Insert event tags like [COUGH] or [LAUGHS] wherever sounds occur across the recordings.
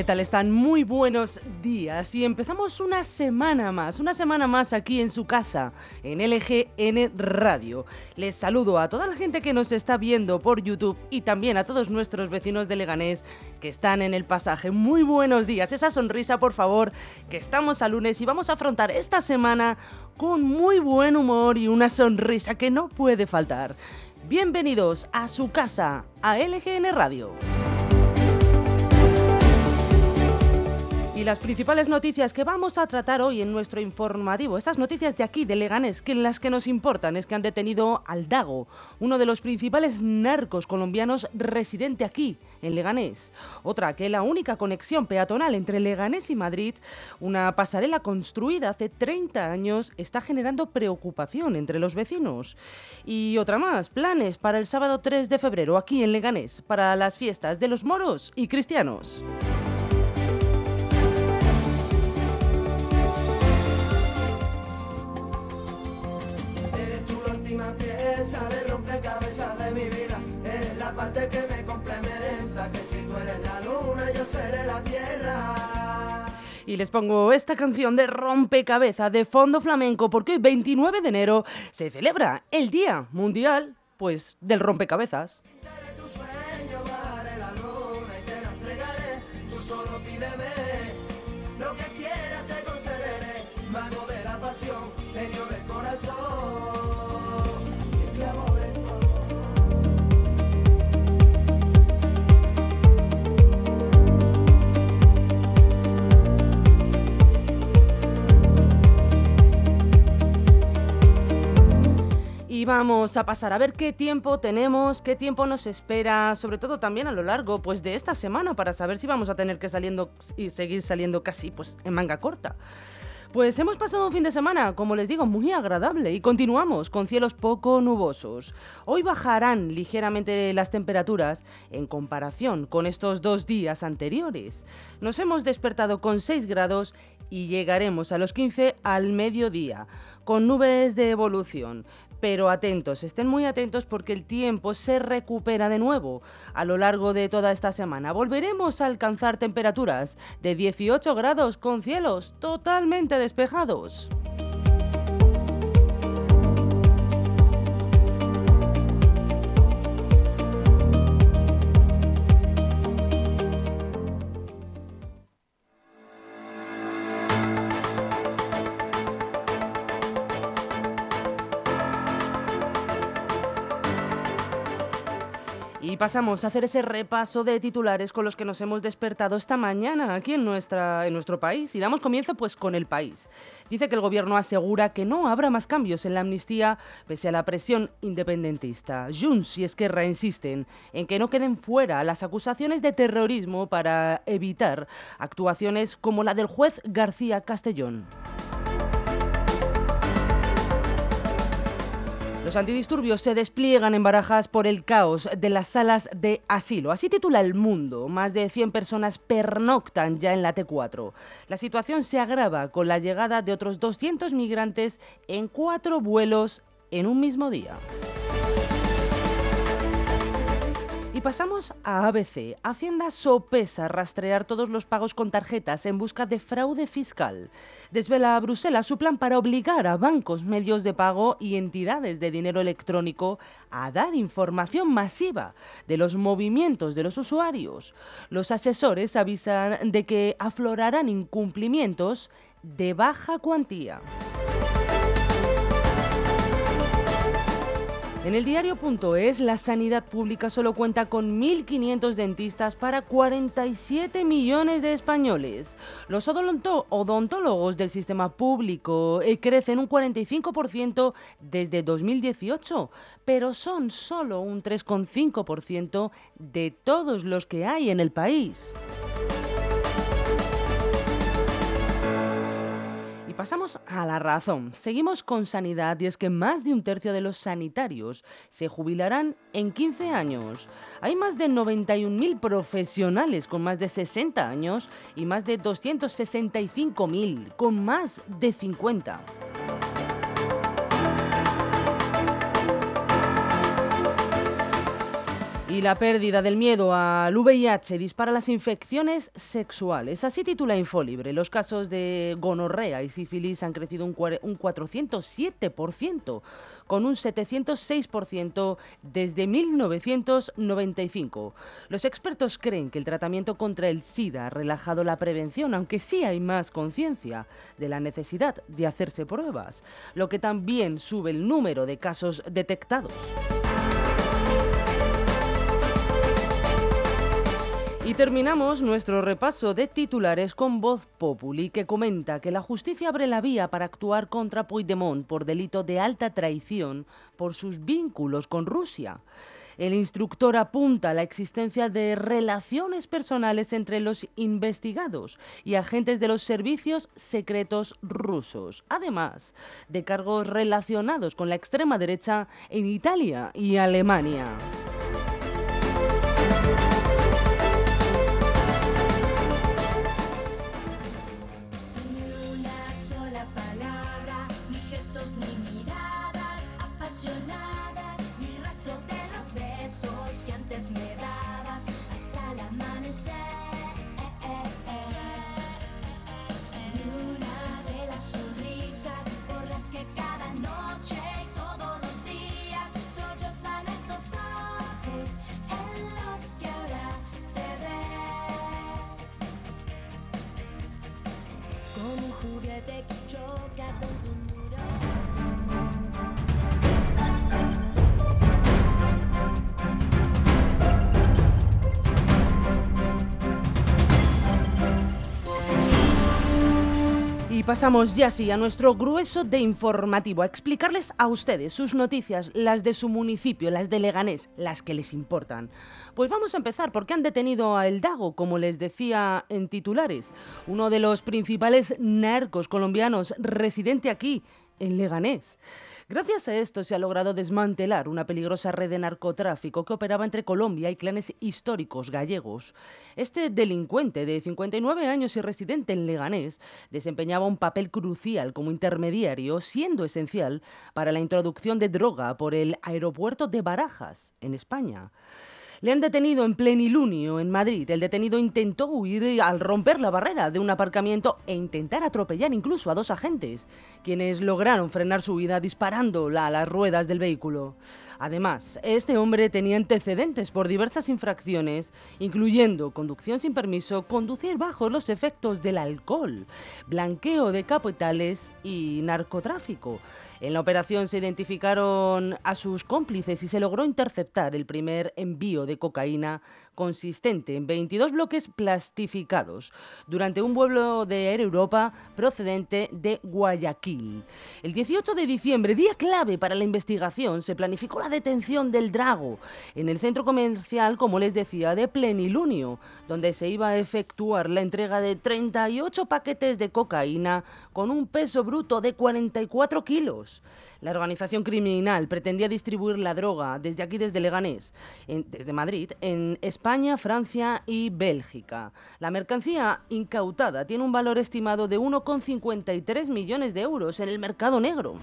¿Qué tal están? Muy buenos días y empezamos una semana más, una semana más aquí en su casa, en LGN Radio. Les saludo a toda la gente que nos está viendo por YouTube y también a todos nuestros vecinos de Leganés que están en el pasaje. Muy buenos días, esa sonrisa por favor, que estamos a lunes y vamos a afrontar esta semana con muy buen humor y una sonrisa que no puede faltar. Bienvenidos a su casa, a LGN Radio. Y las principales noticias que vamos a tratar hoy en nuestro informativo, estas noticias de aquí, de Leganés, que las que nos importan es que han detenido al Dago, uno de los principales narcos colombianos residente aquí, en Leganés. Otra, que la única conexión peatonal entre Leganés y Madrid, una pasarela construida hace 30 años, está generando preocupación entre los vecinos. Y otra más, planes para el sábado 3 de febrero aquí en Leganés, para las fiestas de los moros y cristianos. Parte que me complementa, que si tú eres la luna, yo seré la tierra. Y les pongo esta canción de rompecabezas de fondo flamenco porque hoy 29 de enero se celebra el Día Mundial pues del rompecabezas. Vamos a pasar a ver qué tiempo tenemos, qué tiempo nos espera, sobre todo también a lo largo pues de esta semana para saber si vamos a tener que saliendo y seguir saliendo casi pues en manga corta. Pues hemos pasado un fin de semana, como les digo, muy agradable y continuamos con cielos poco nubosos. Hoy bajarán ligeramente las temperaturas en comparación con estos dos días anteriores. Nos hemos despertado con 6 grados y llegaremos a los 15 al mediodía, con nubes de evolución pero atentos, estén muy atentos porque el tiempo se recupera de nuevo a lo largo de toda esta semana. Volveremos a alcanzar temperaturas de 18 grados con cielos totalmente despejados. Pasamos a hacer ese repaso de titulares con los que nos hemos despertado esta mañana aquí en, nuestra, en nuestro país. Y damos comienzo pues con el país. Dice que el gobierno asegura que no habrá más cambios en la amnistía pese a la presión independentista. Junts y Esquerra insisten en que no queden fuera las acusaciones de terrorismo para evitar actuaciones como la del juez García Castellón. Los antidisturbios se despliegan en barajas por el caos de las salas de asilo. Así titula El Mundo. Más de 100 personas pernoctan ya en la T4. La situación se agrava con la llegada de otros 200 migrantes en cuatro vuelos en un mismo día. Pasamos a ABC. Hacienda sopesa rastrear todos los pagos con tarjetas en busca de fraude fiscal. Desvela a Bruselas su plan para obligar a bancos, medios de pago y entidades de dinero electrónico a dar información masiva de los movimientos de los usuarios. Los asesores avisan de que aflorarán incumplimientos de baja cuantía. En el diario.es, la sanidad pública solo cuenta con 1.500 dentistas para 47 millones de españoles. Los odontólogos del sistema público eh, crecen un 45% desde 2018, pero son solo un 3,5% de todos los que hay en el país. Pasamos a la razón. Seguimos con sanidad y es que más de un tercio de los sanitarios se jubilarán en 15 años. Hay más de 91.000 profesionales con más de 60 años y más de 265.000 con más de 50. Y la pérdida del miedo al VIH dispara las infecciones sexuales. Así titula Infolibre. Los casos de gonorrea y sífilis han crecido un, 407%, con un 706% desde 1995. Los expertos creen que el tratamiento contra el SIDA ha relajado la prevención, aunque sí hay más conciencia de la necesidad de hacerse pruebas, lo que también sube el número de casos detectados. Y terminamos nuestro repaso de titulares con Voz Populi, que comenta que la justicia abre la vía para actuar contra Puigdemont por delito de alta traición por sus vínculos con Rusia. El instructor apunta la existencia de relaciones personales entre los investigados y agentes de los servicios secretos rusos, además de cargos relacionados con la extrema derecha en Italia y Alemania. Y pasamos ya sí a nuestro grueso de informativo, a explicarles a ustedes sus noticias, las de su municipio, las de Leganés, las que les importan. Pues vamos a empezar porque han detenido a El Dago, como les decía en titulares, uno de los principales narcos colombianos residente aquí, en Leganés. Gracias a esto se ha logrado desmantelar una peligrosa red de narcotráfico que operaba entre Colombia y clanes históricos gallegos. Este delincuente de 59 años y residente en Leganés desempeñaba un papel crucial como intermediario, siendo esencial para la introducción de droga por el aeropuerto de Barajas, en España. Le han detenido en plenilunio en Madrid. El detenido intentó huir al romper la barrera de un aparcamiento e intentar atropellar incluso a dos agentes, quienes lograron frenar su huida disparándola a las ruedas del vehículo. Además, este hombre tenía antecedentes por diversas infracciones, incluyendo conducción sin permiso, conducir bajo los efectos del alcohol, blanqueo de capitales y narcotráfico. En la operación se identificaron a sus cómplices y se logró interceptar el primer envío de cocaína consistente en 22 bloques plastificados durante un vuelo de Air Europa procedente de Guayaquil. El 18 de diciembre, día clave para la investigación, se planificó la detención del Drago en el centro comercial, como les decía, de Plenilunio, donde se iba a efectuar la entrega de 38 paquetes de cocaína con un peso bruto de 44 kilos. La organización criminal pretendía distribuir la droga desde aquí, desde Leganés, desde Madrid, en España, Francia y Bélgica. La mercancía incautada tiene un valor estimado de 1,53 millones de euros en el mercado negro.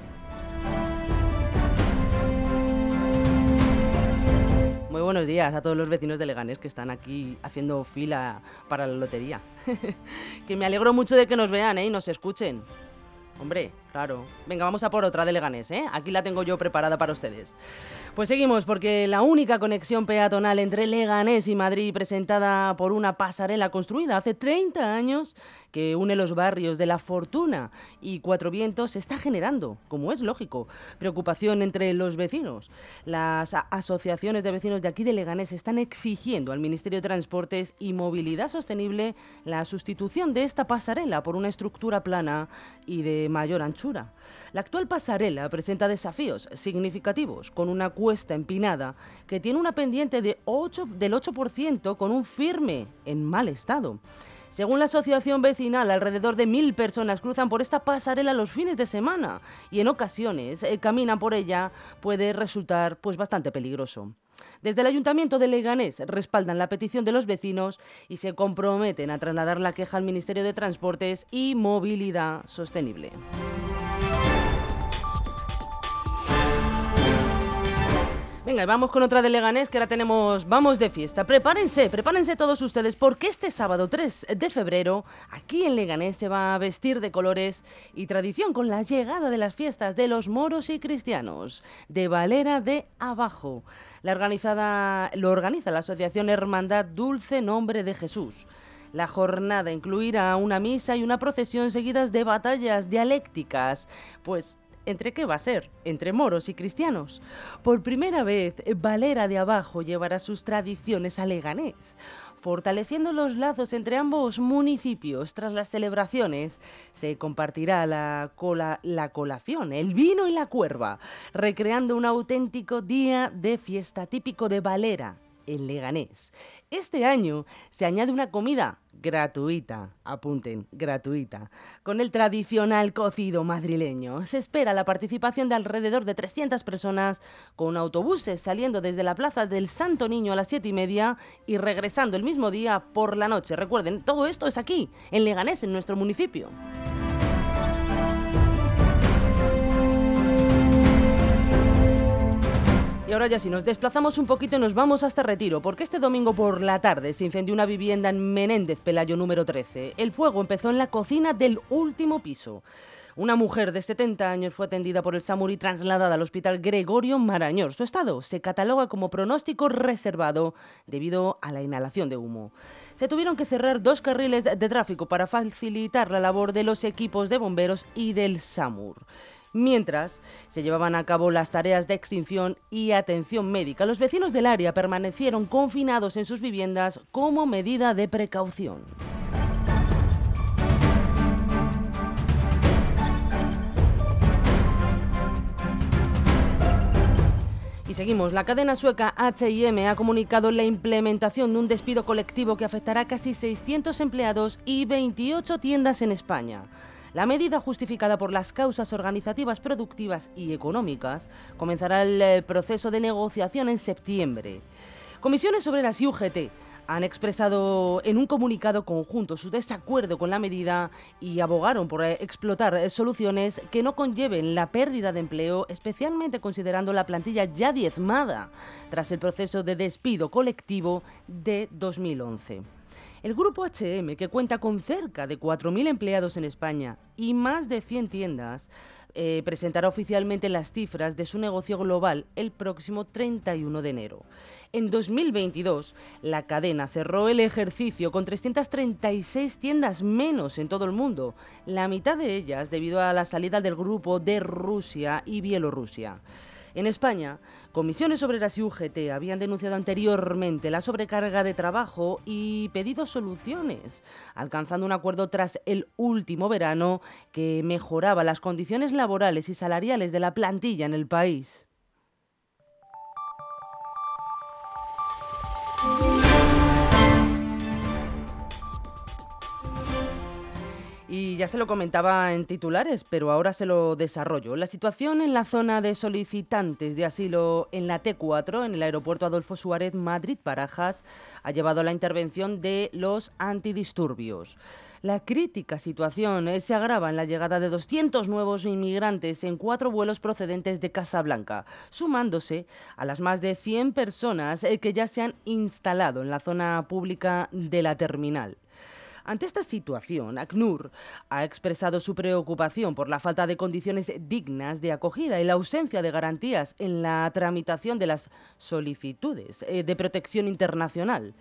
Muy buenos días a todos los vecinos de Leganés que están aquí haciendo fila para la lotería. [LAUGHS] que me alegro mucho de que nos vean ¿eh? y nos escuchen. Hombre, claro. Venga, vamos a por otra de Leganés, ¿eh? Aquí la tengo yo preparada para ustedes. Pues seguimos, porque la única conexión peatonal entre Leganés y Madrid, presentada por una pasarela construida hace 30 años, que une los barrios de La Fortuna y Cuatro Vientos, está generando, como es lógico, preocupación entre los vecinos. Las asociaciones de vecinos de aquí de Leganés están exigiendo al Ministerio de Transportes y Movilidad Sostenible la sustitución de esta pasarela por una estructura plana y de mayor anchura. La actual pasarela presenta desafíos significativos, con una cuesta empinada que tiene una pendiente de 8, del 8% con un firme en mal estado. Según la asociación vecinal, alrededor de mil personas cruzan por esta pasarela los fines de semana y en ocasiones eh, caminan por ella puede resultar pues bastante peligroso. Desde el Ayuntamiento de Leganés respaldan la petición de los vecinos y se comprometen a trasladar la queja al Ministerio de Transportes y Movilidad Sostenible. Venga, vamos con otra de Leganés que ahora tenemos, vamos de fiesta. Prepárense, prepárense todos ustedes porque este sábado 3 de febrero aquí en Leganés se va a vestir de colores y tradición con la llegada de las fiestas de los moros y cristianos de Valera de Abajo. La organizada, lo organiza la Asociación Hermandad Dulce Nombre de Jesús. La jornada incluirá una misa y una procesión seguidas de batallas dialécticas, pues ¿Entre qué va a ser? Entre moros y cristianos. Por primera vez, Valera de Abajo llevará sus tradiciones a Leganés. Fortaleciendo los lazos entre ambos municipios, tras las celebraciones se compartirá la, la colación, el vino y la cuerva, recreando un auténtico día de fiesta típico de Valera, en Leganés. Este año se añade una comida gratuita, apunten, gratuita, con el tradicional cocido madrileño. Se espera la participación de alrededor de 300 personas con autobuses saliendo desde la Plaza del Santo Niño a las 7 y media y regresando el mismo día por la noche. Recuerden, todo esto es aquí, en Leganés, en nuestro municipio. Y ahora ya si nos desplazamos un poquito nos vamos hasta Retiro, porque este domingo por la tarde se incendió una vivienda en Menéndez Pelayo número 13. El fuego empezó en la cocina del último piso. Una mujer de 70 años fue atendida por el SAMUR y trasladada al hospital Gregorio Marañor. Su estado se cataloga como pronóstico reservado debido a la inhalación de humo. Se tuvieron que cerrar dos carriles de tráfico para facilitar la labor de los equipos de bomberos y del SAMUR mientras se llevaban a cabo las tareas de extinción y atención médica. Los vecinos del área permanecieron confinados en sus viviendas como medida de precaución. Y seguimos. La cadena sueca HM ha comunicado la implementación de un despido colectivo que afectará a casi 600 empleados y 28 tiendas en España. La medida, justificada por las causas organizativas, productivas y económicas, comenzará el eh, proceso de negociación en septiembre. Comisiones Obreras y UGT han expresado en un comunicado conjunto su desacuerdo con la medida y abogaron por eh, explotar eh, soluciones que no conlleven la pérdida de empleo, especialmente considerando la plantilla ya diezmada tras el proceso de despido colectivo de 2011. El grupo HM, que cuenta con cerca de 4.000 empleados en España y más de 100 tiendas, eh, presentará oficialmente las cifras de su negocio global el próximo 31 de enero. En 2022, la cadena cerró el ejercicio con 336 tiendas menos en todo el mundo, la mitad de ellas debido a la salida del grupo de Rusia y Bielorrusia. En España, comisiones obreras y UGT habían denunciado anteriormente la sobrecarga de trabajo y pedido soluciones, alcanzando un acuerdo tras el último verano que mejoraba las condiciones laborales y salariales de la plantilla en el país. Y ya se lo comentaba en titulares, pero ahora se lo desarrollo. La situación en la zona de solicitantes de asilo en la T4, en el aeropuerto Adolfo Suárez Madrid-Barajas, ha llevado a la intervención de los antidisturbios. La crítica situación eh, se agrava en la llegada de 200 nuevos inmigrantes en cuatro vuelos procedentes de Casablanca, sumándose a las más de 100 personas eh, que ya se han instalado en la zona pública de la terminal. Ante esta situación, ACNUR ha expresado su preocupación por la falta de condiciones dignas de acogida y la ausencia de garantías en la tramitación de las solicitudes eh, de protección internacional.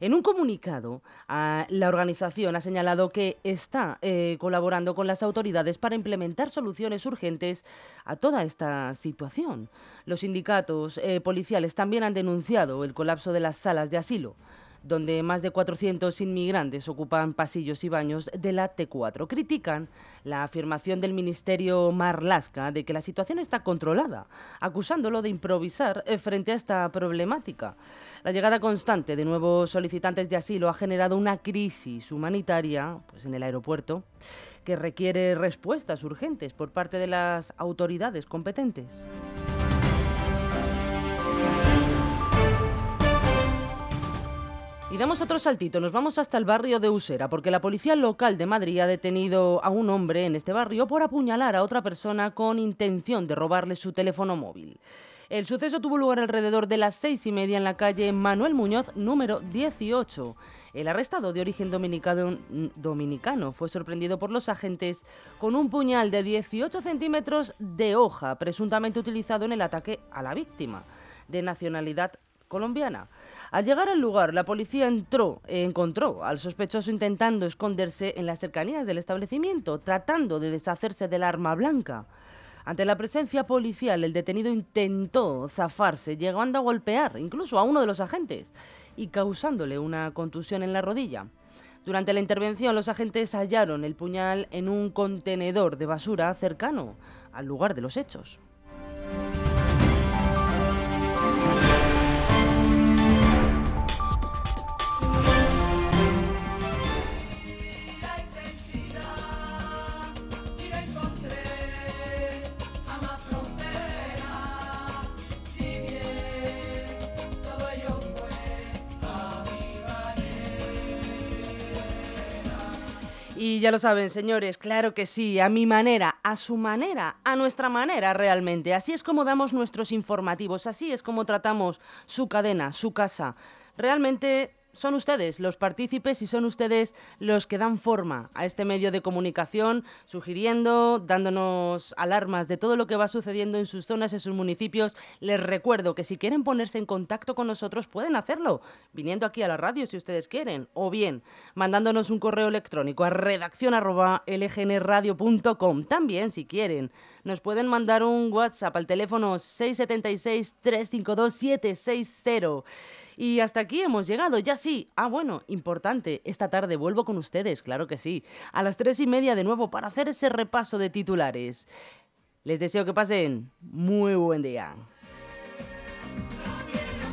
En un comunicado, la organización ha señalado que está eh, colaborando con las autoridades para implementar soluciones urgentes a toda esta situación. Los sindicatos eh, policiales también han denunciado el colapso de las salas de asilo. Donde más de 400 inmigrantes ocupan pasillos y baños de la T4. Critican la afirmación del Ministerio Marlasca de que la situación está controlada, acusándolo de improvisar eh, frente a esta problemática. La llegada constante de nuevos solicitantes de asilo ha generado una crisis humanitaria pues, en el aeropuerto que requiere respuestas urgentes por parte de las autoridades competentes. Y damos otro saltito, nos vamos hasta el barrio de Usera, porque la policía local de Madrid ha detenido a un hombre en este barrio por apuñalar a otra persona con intención de robarle su teléfono móvil. El suceso tuvo lugar alrededor de las seis y media en la calle Manuel Muñoz, número 18. El arrestado de origen dominicano, dominicano, fue sorprendido por los agentes con un puñal de 18 centímetros de hoja, presuntamente utilizado en el ataque a la víctima, de nacionalidad colombiana. Al llegar al lugar, la policía entró, encontró al sospechoso intentando esconderse en las cercanías del establecimiento, tratando de deshacerse del arma blanca. Ante la presencia policial, el detenido intentó zafarse, llegando a golpear incluso a uno de los agentes y causándole una contusión en la rodilla. Durante la intervención, los agentes hallaron el puñal en un contenedor de basura cercano al lugar de los hechos. Y ya lo saben, señores, claro que sí, a mi manera, a su manera, a nuestra manera realmente. Así es como damos nuestros informativos, así es como tratamos su cadena, su casa. Realmente son ustedes los partícipes y son ustedes los que dan forma a este medio de comunicación, sugiriendo, dándonos alarmas de todo lo que va sucediendo en sus zonas, en sus municipios. Les recuerdo que si quieren ponerse en contacto con nosotros pueden hacerlo, viniendo aquí a la radio si ustedes quieren, o bien mandándonos un correo electrónico a redacción.lgnradio.com. También, si quieren, nos pueden mandar un WhatsApp al teléfono 676 352 760. Y hasta aquí hemos llegado, ya sí. Ah, bueno, importante, esta tarde vuelvo con ustedes, claro que sí, a las tres y media de nuevo para hacer ese repaso de titulares. Les deseo que pasen muy buen día.